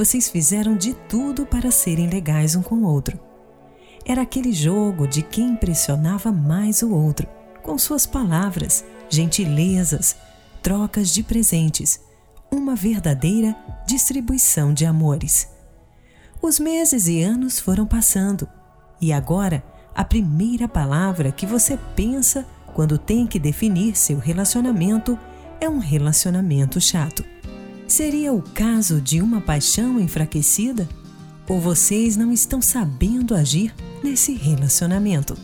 vocês fizeram de tudo para serem legais um com o outro. Era aquele jogo de quem impressionava mais o outro, com suas palavras, gentilezas, trocas de presentes, uma verdadeira distribuição de amores. Os meses e anos foram passando, e agora a primeira palavra que você pensa quando tem que definir seu relacionamento é um relacionamento chato. Seria o caso de uma paixão enfraquecida? Ou vocês não estão sabendo agir nesse relacionamento?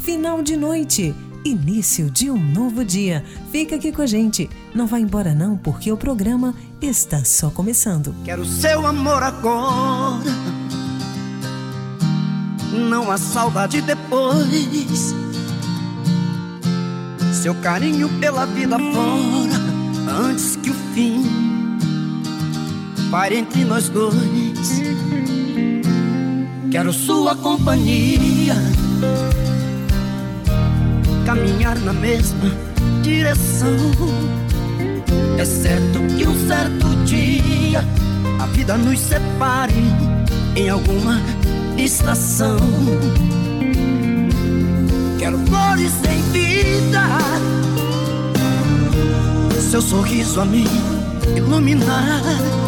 Final de noite, início de um novo dia. Fica aqui com a gente. Não vá embora não, porque o programa está só começando. Quero seu amor agora. Não há saudade depois. Seu carinho pela vida fora, antes que o fim pare entre nós dois. Quero sua companhia, caminhar na mesma direção. É certo que um certo dia a vida nos separe em alguma estação. Quero flores em vida, seu sorriso a mim iluminar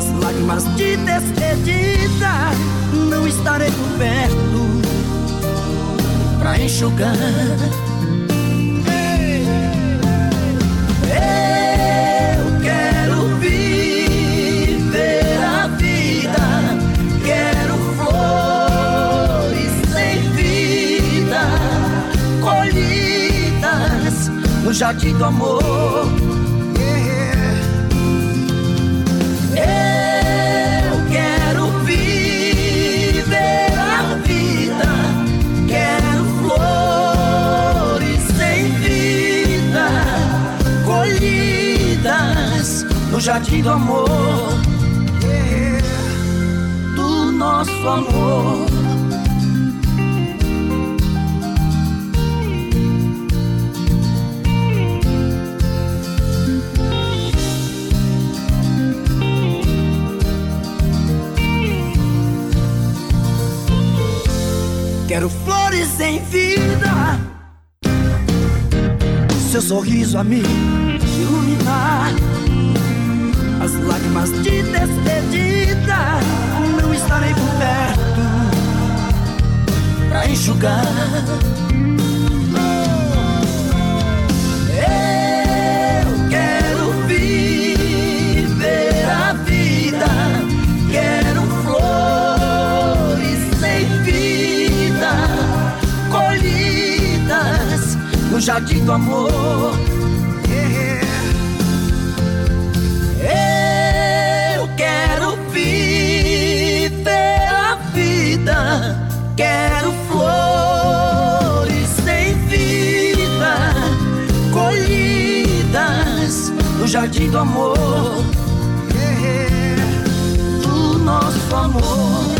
as lágrimas de despedida não estarei por perto pra enxugar. Eu quero viver a vida, quero flores sem vida, colhidas no jardim do amor jardim do amor, do nosso amor. Quero flores em vida, seu sorriso a iluminar as lágrimas de despedida Não estarei por perto Pra enxugar. Eu quero viver a vida Quero flores sem vida Colhidas no jardim do amor jardim do amor, do nosso amor.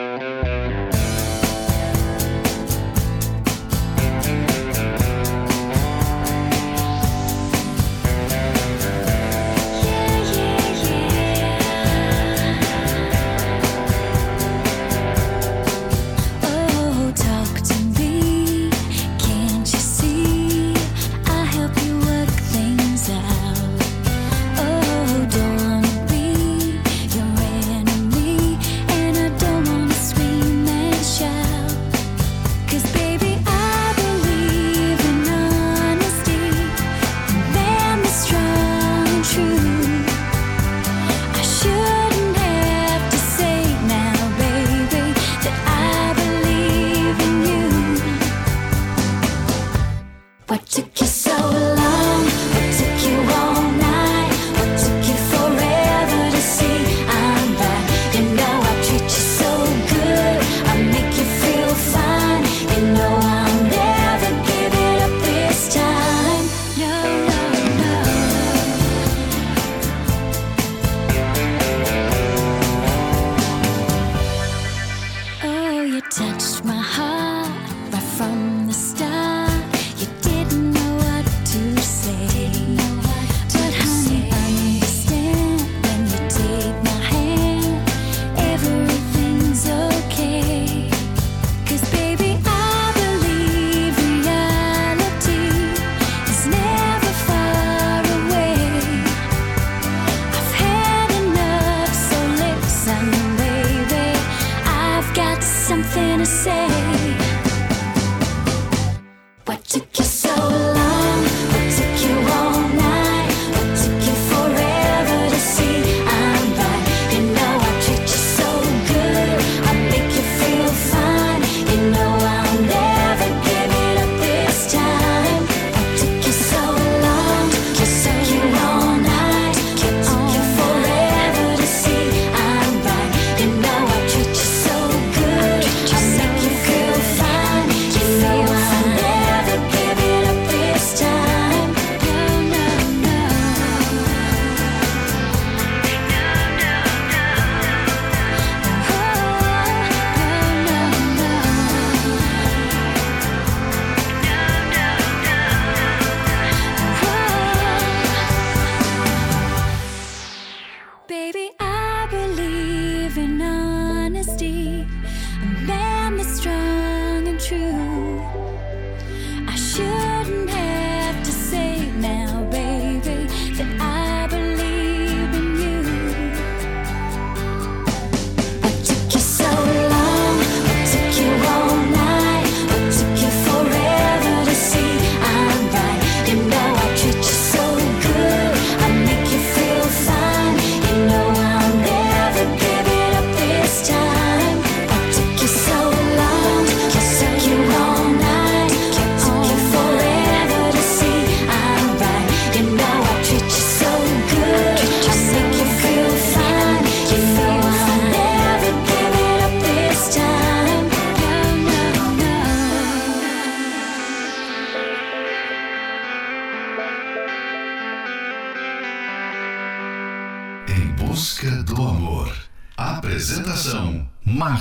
gonna say.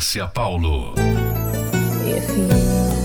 Márcia Paulo. Você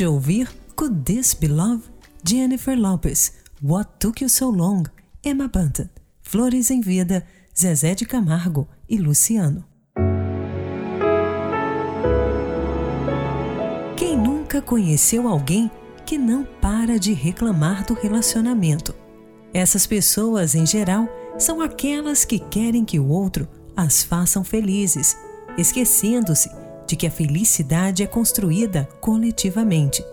de ouvir Could This Be Love? Jennifer Lopez, What Took You So Long? Emma Bunton, Flores em Vida, Zezé de Camargo e Luciano. Quem nunca conheceu alguém que não para de reclamar do relacionamento? Essas pessoas, em geral, são aquelas que querem que o outro as façam felizes, esquecendo-se de que a felicidade é construída coletivamente.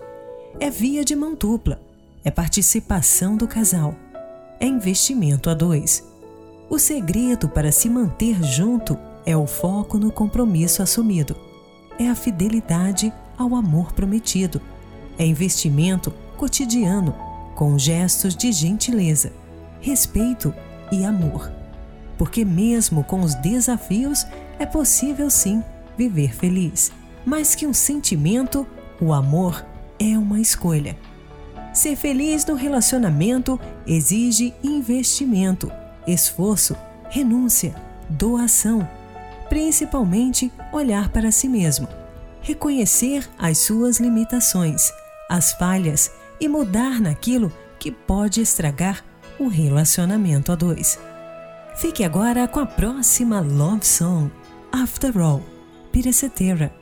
É via de mão dupla, é participação do casal, é investimento a dois. O segredo para se manter junto é o foco no compromisso assumido, é a fidelidade ao amor prometido, é investimento cotidiano com gestos de gentileza, respeito e amor. Porque, mesmo com os desafios, é possível sim viver feliz. Mais que um sentimento, o amor é uma escolha. Ser feliz no relacionamento exige investimento, esforço, renúncia, doação, principalmente olhar para si mesmo, reconhecer as suas limitações, as falhas e mudar naquilo que pode estragar o relacionamento a dois. Fique agora com a próxima Love Song, After All.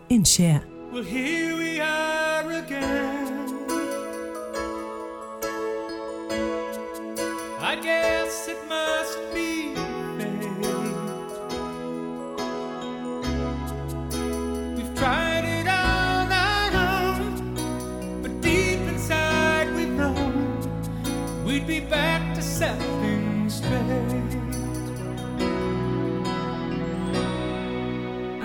And Cher. Well, here we are again. I guess it must be fate. We've tried it all night but deep inside we know we'd be back to set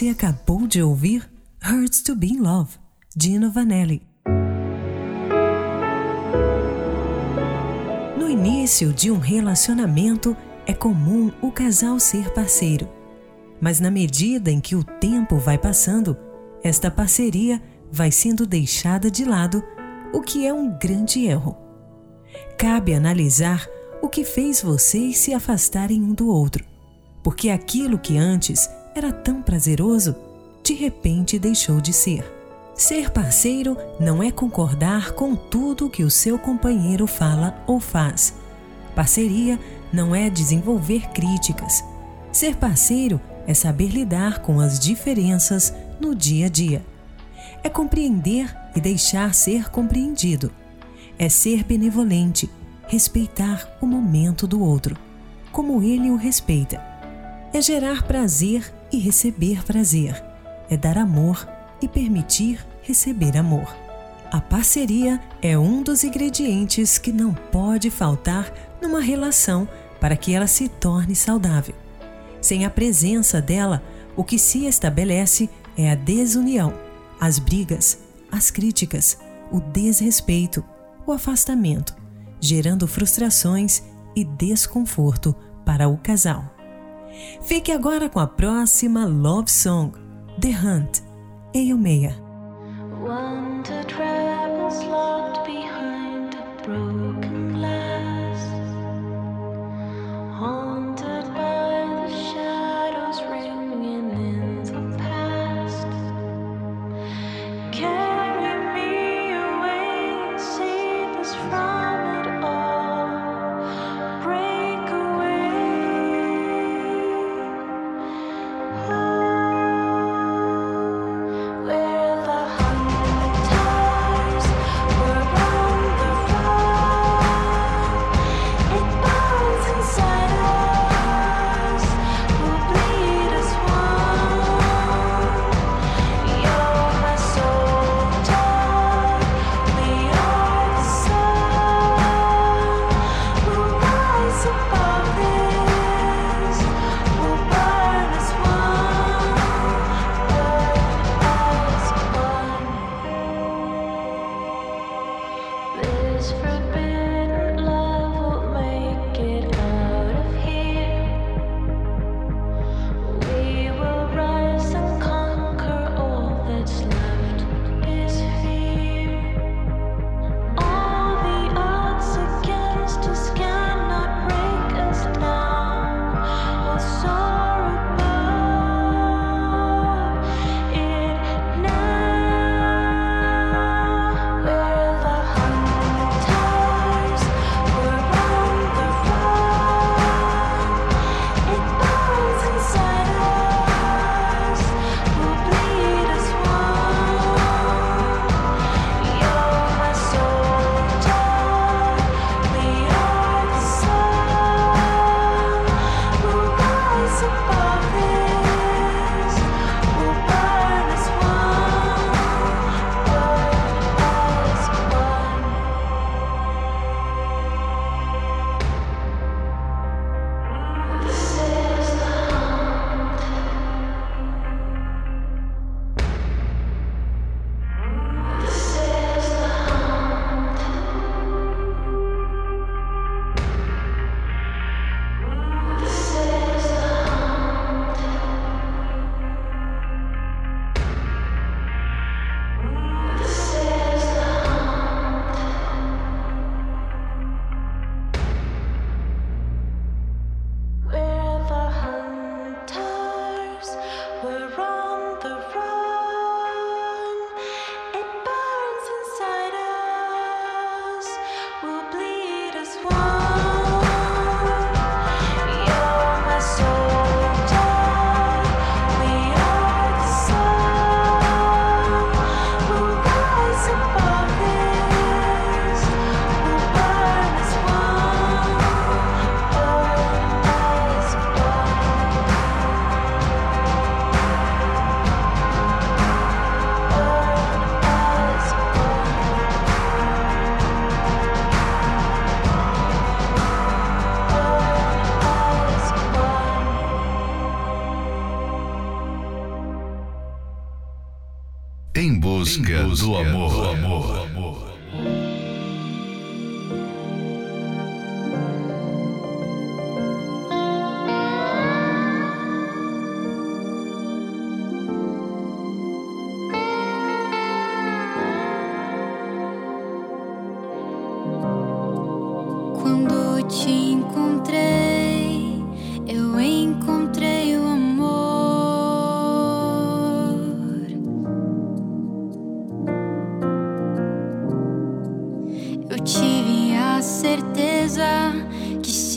Você acabou de ouvir Hurts to Be in Love, Gino Vanelli. No início de um relacionamento, é comum o casal ser parceiro. Mas na medida em que o tempo vai passando, esta parceria vai sendo deixada de lado, o que é um grande erro. Cabe analisar o que fez vocês se afastarem um do outro, porque aquilo que antes era tão prazeroso, de repente deixou de ser. Ser parceiro não é concordar com tudo que o seu companheiro fala ou faz. Parceria não é desenvolver críticas. Ser parceiro é saber lidar com as diferenças no dia a dia. É compreender e deixar ser compreendido. É ser benevolente, respeitar o momento do outro, como ele o respeita. É gerar prazer e receber prazer. É dar amor e permitir receber amor. A parceria é um dos ingredientes que não pode faltar numa relação para que ela se torne saudável. Sem a presença dela, o que se estabelece é a desunião, as brigas, as críticas, o desrespeito, o afastamento, gerando frustrações e desconforto para o casal. Fique agora com a próxima Love Song, The Hunt, Eio Meia.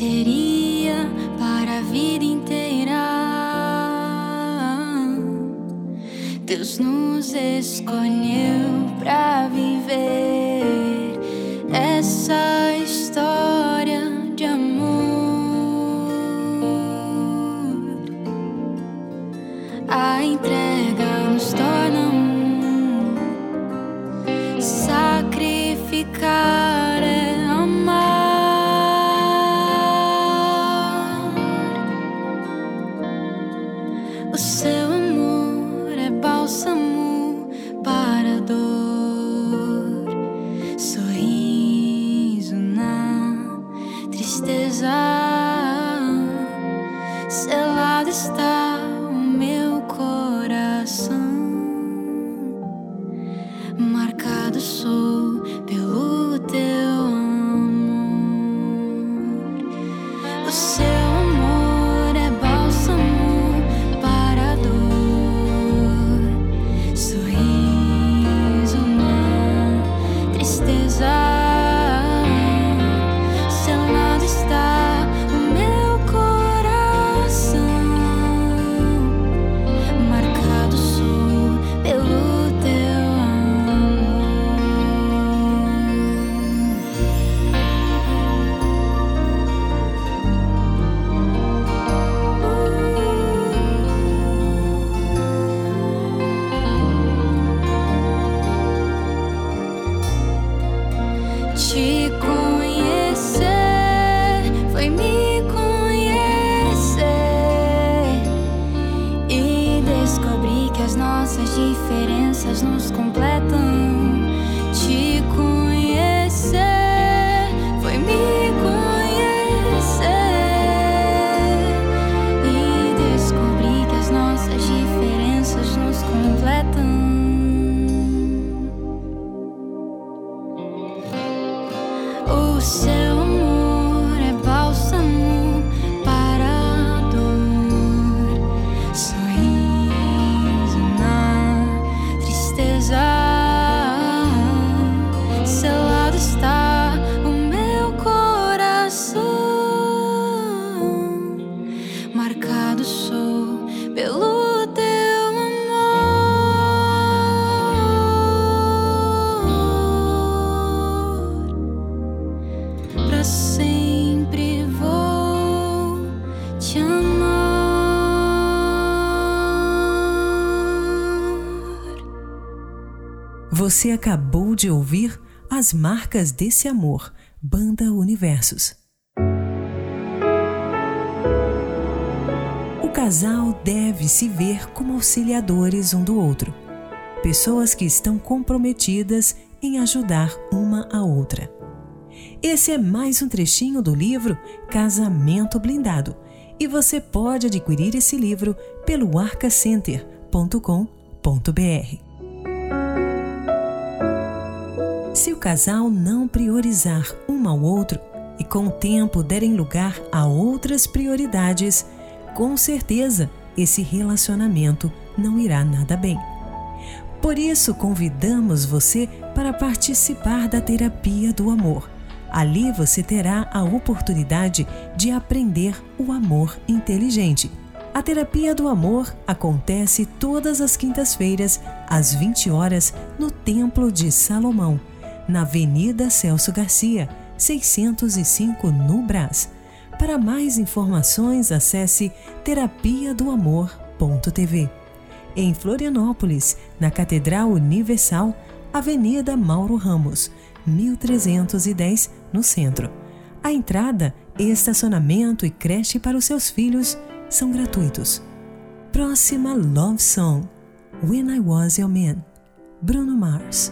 seria para a vida inteira. Deus nos escolheu para viver essa Você acabou de ouvir As Marcas desse Amor, Banda Universos. O casal deve se ver como auxiliadores um do outro, pessoas que estão comprometidas em ajudar uma a outra. Esse é mais um trechinho do livro Casamento Blindado e você pode adquirir esse livro pelo arcacenter.com.br. casal não priorizar um ao outro e com o tempo derem lugar a outras prioridades, com certeza esse relacionamento não irá nada bem. Por isso, convidamos você para participar da terapia do amor. Ali você terá a oportunidade de aprender o amor inteligente. A terapia do amor acontece todas as quintas-feiras, às 20 horas, no Templo de Salomão, na Avenida Celso Garcia, 605 no Brás. Para mais informações, acesse terapia do amor.tv. Em Florianópolis, na Catedral Universal, Avenida Mauro Ramos, 1310, no centro. A entrada, estacionamento e creche para os seus filhos são gratuitos. Próxima Love Song: When I Was Your Man, Bruno Mars.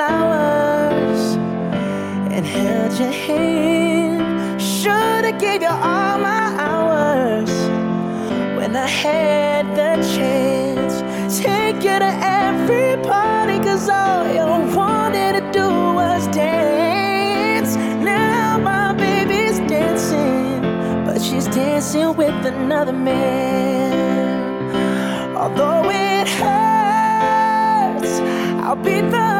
flowers and held your hand. Should have gave you all my hours when I had the chance. Take you to every party, cause all you wanted to do was dance. Now my baby's dancing, but she's dancing with another man. Although it hurts, I'll be the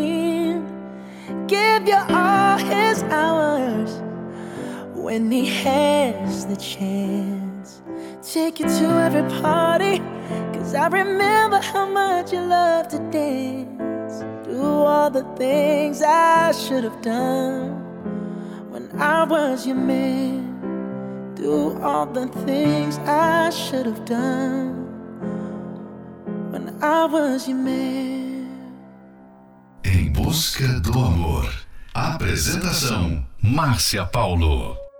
when he has the chance. Take you to every party, cause I remember how much you love to dance. Do all the things I should have done when I was your man. Do all the things I should have done when I was your man. Em busca do amor. Apresentação: Márcia Paulo.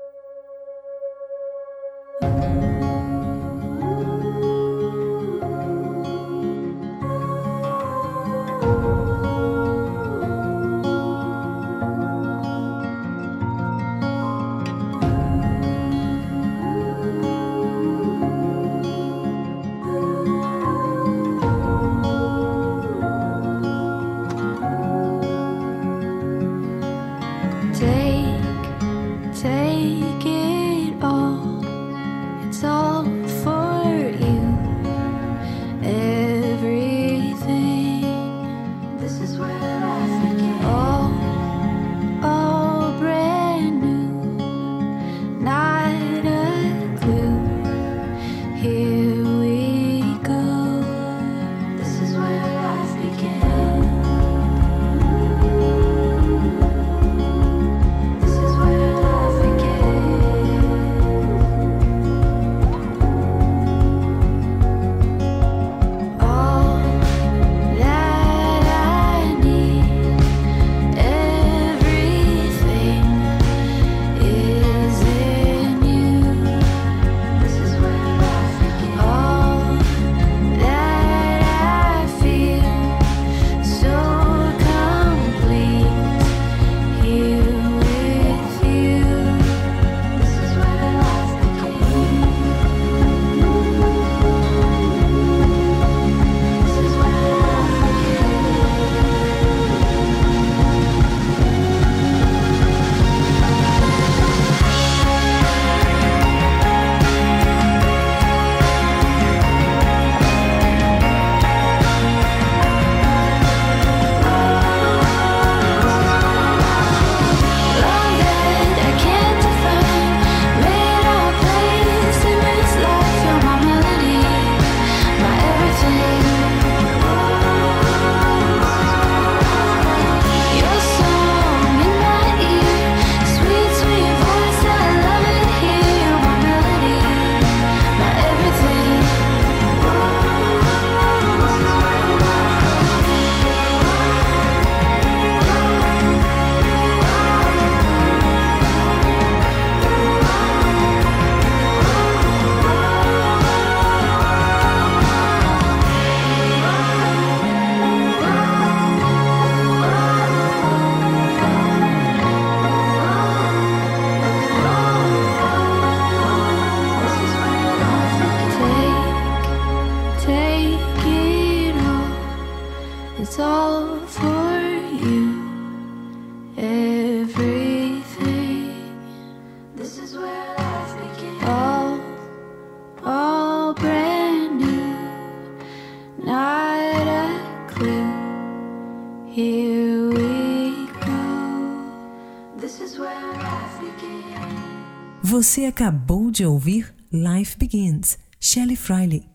Você acabou de ouvir Life Begins, Shelley Friley.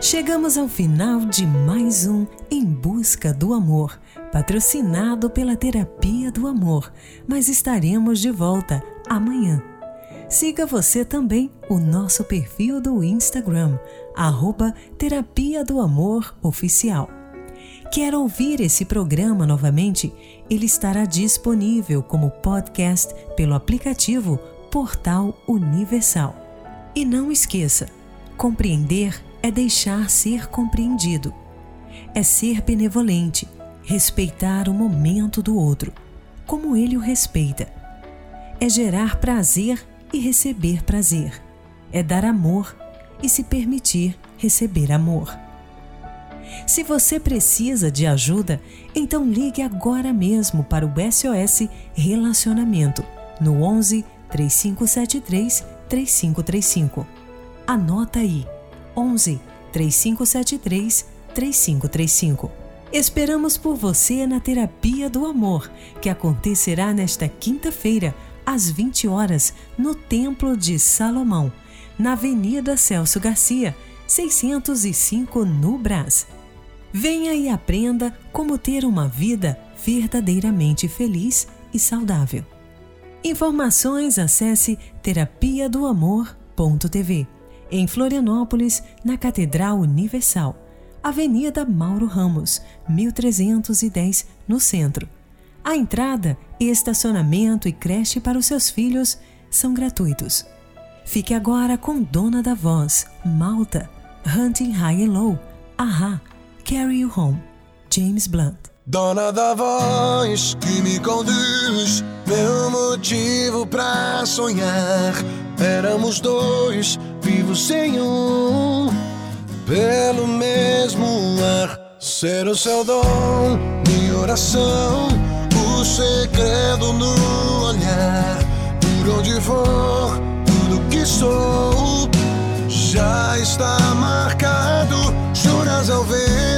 Chegamos ao final de mais um Em Busca do Amor, patrocinado pela Terapia do Amor, mas estaremos de volta amanhã. Siga você também o nosso perfil do Instagram, arroba Terapia do Amor Oficial. Quer ouvir esse programa novamente? Ele estará disponível como podcast pelo aplicativo Portal Universal. E não esqueça, compreender é deixar ser compreendido. É ser benevolente, respeitar o momento do outro, como ele o respeita. É gerar prazer e receber prazer. É dar amor e se permitir receber amor. Se você precisa de ajuda, então ligue agora mesmo para o SOS Relacionamento no 11 3573 3535. Anota aí 11 3573 3535. Esperamos por você na Terapia do Amor, que acontecerá nesta quinta-feira, às 20 horas, no Templo de Salomão, na Avenida Celso Garcia, 605 no Brás. Venha e aprenda como ter uma vida verdadeiramente feliz e saudável. Informações acesse terapia do amor.tv em Florianópolis, na Catedral Universal, Avenida Mauro Ramos, 1310, no centro. A entrada, estacionamento e creche para os seus filhos são gratuitos. Fique agora com Dona da Voz, Malta, Hunting High and Low, Aha, Carry You Home, James Blunt. Dona da voz que me conduz, meu motivo pra sonhar. Éramos dois, vivos sem um, pelo mesmo ar. Ser o seu dom, minha oração, o segredo no olhar. Por onde for, tudo que sou já está marcado. Juras ao vento,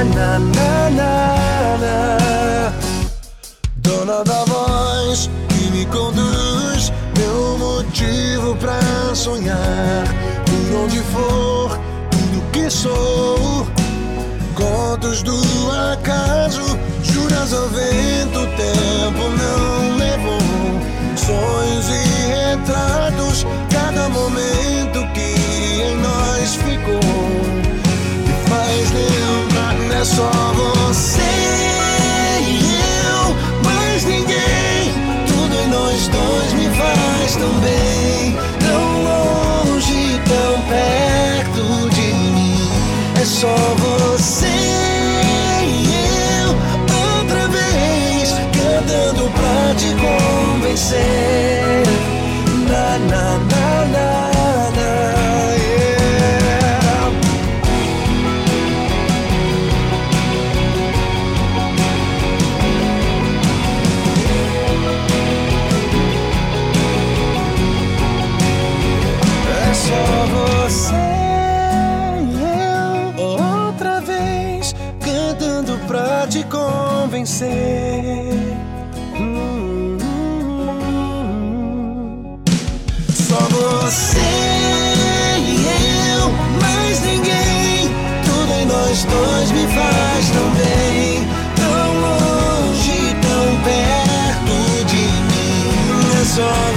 Na na na na na. Dona da voz que me conduz, meu motivo pra sonhar. Por onde for, tudo que sou. Contos do acaso, juras ao vento, o tempo não levou. Sonhos e retratos, cada momento que em nós ficou. É só você e eu, mais ninguém. Tudo em nós dois me faz tão bem, tão longe, tão perto de mim. É só você e eu outra vez cantando pra te convencer. Dois me faz tão bem, tão longe, tão perto de mim. É só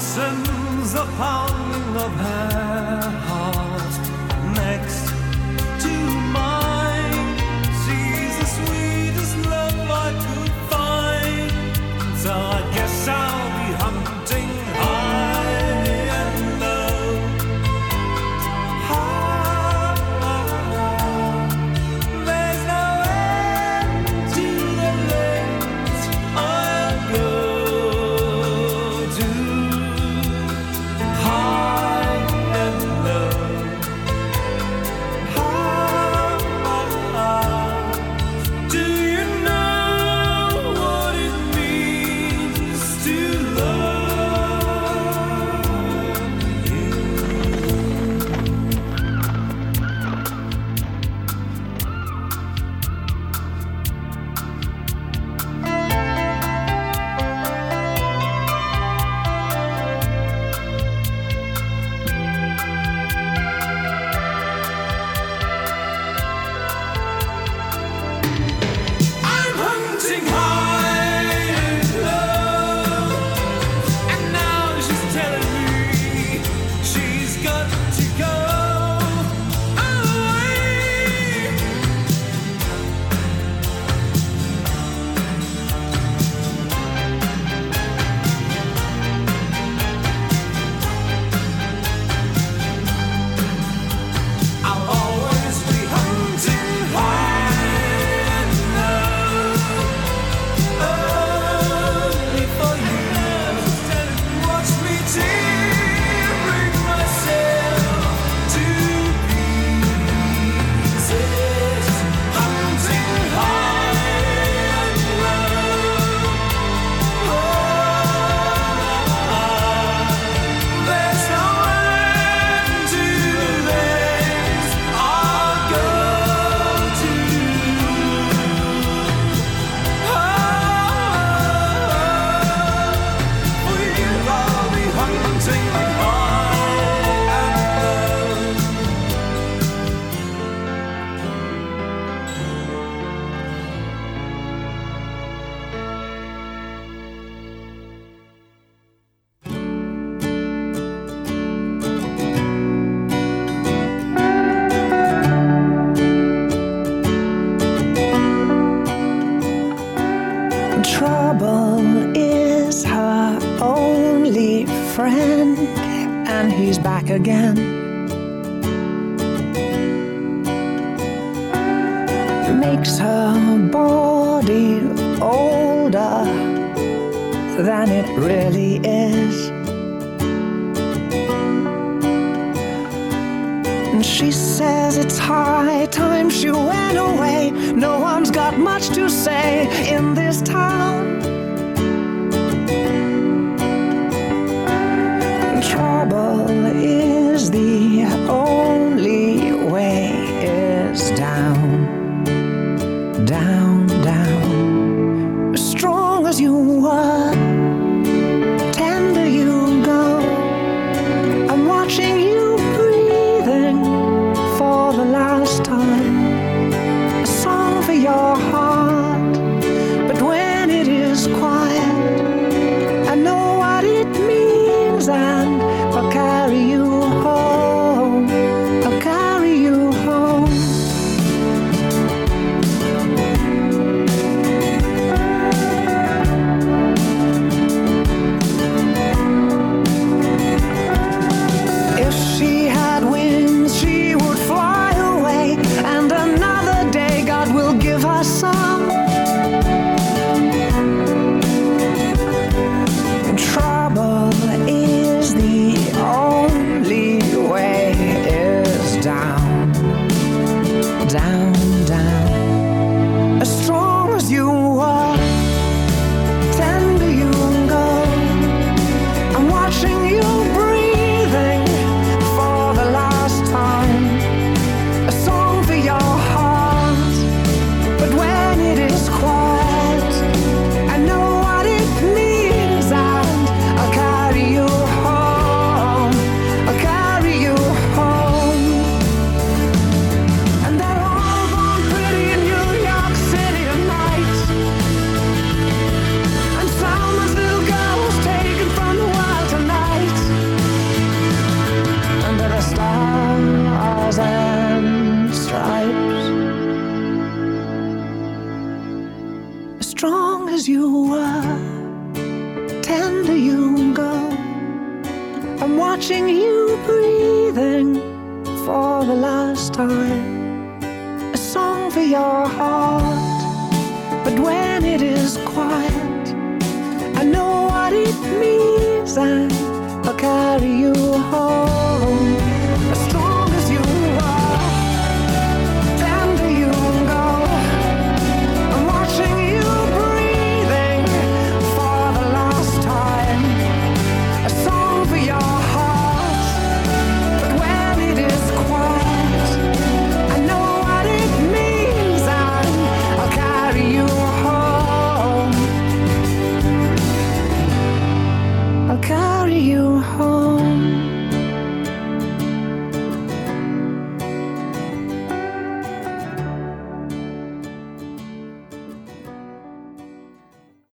Softens the pounding of her heart next And she says it's high time she went away. No one's got much to say in this town. Trouble is the only.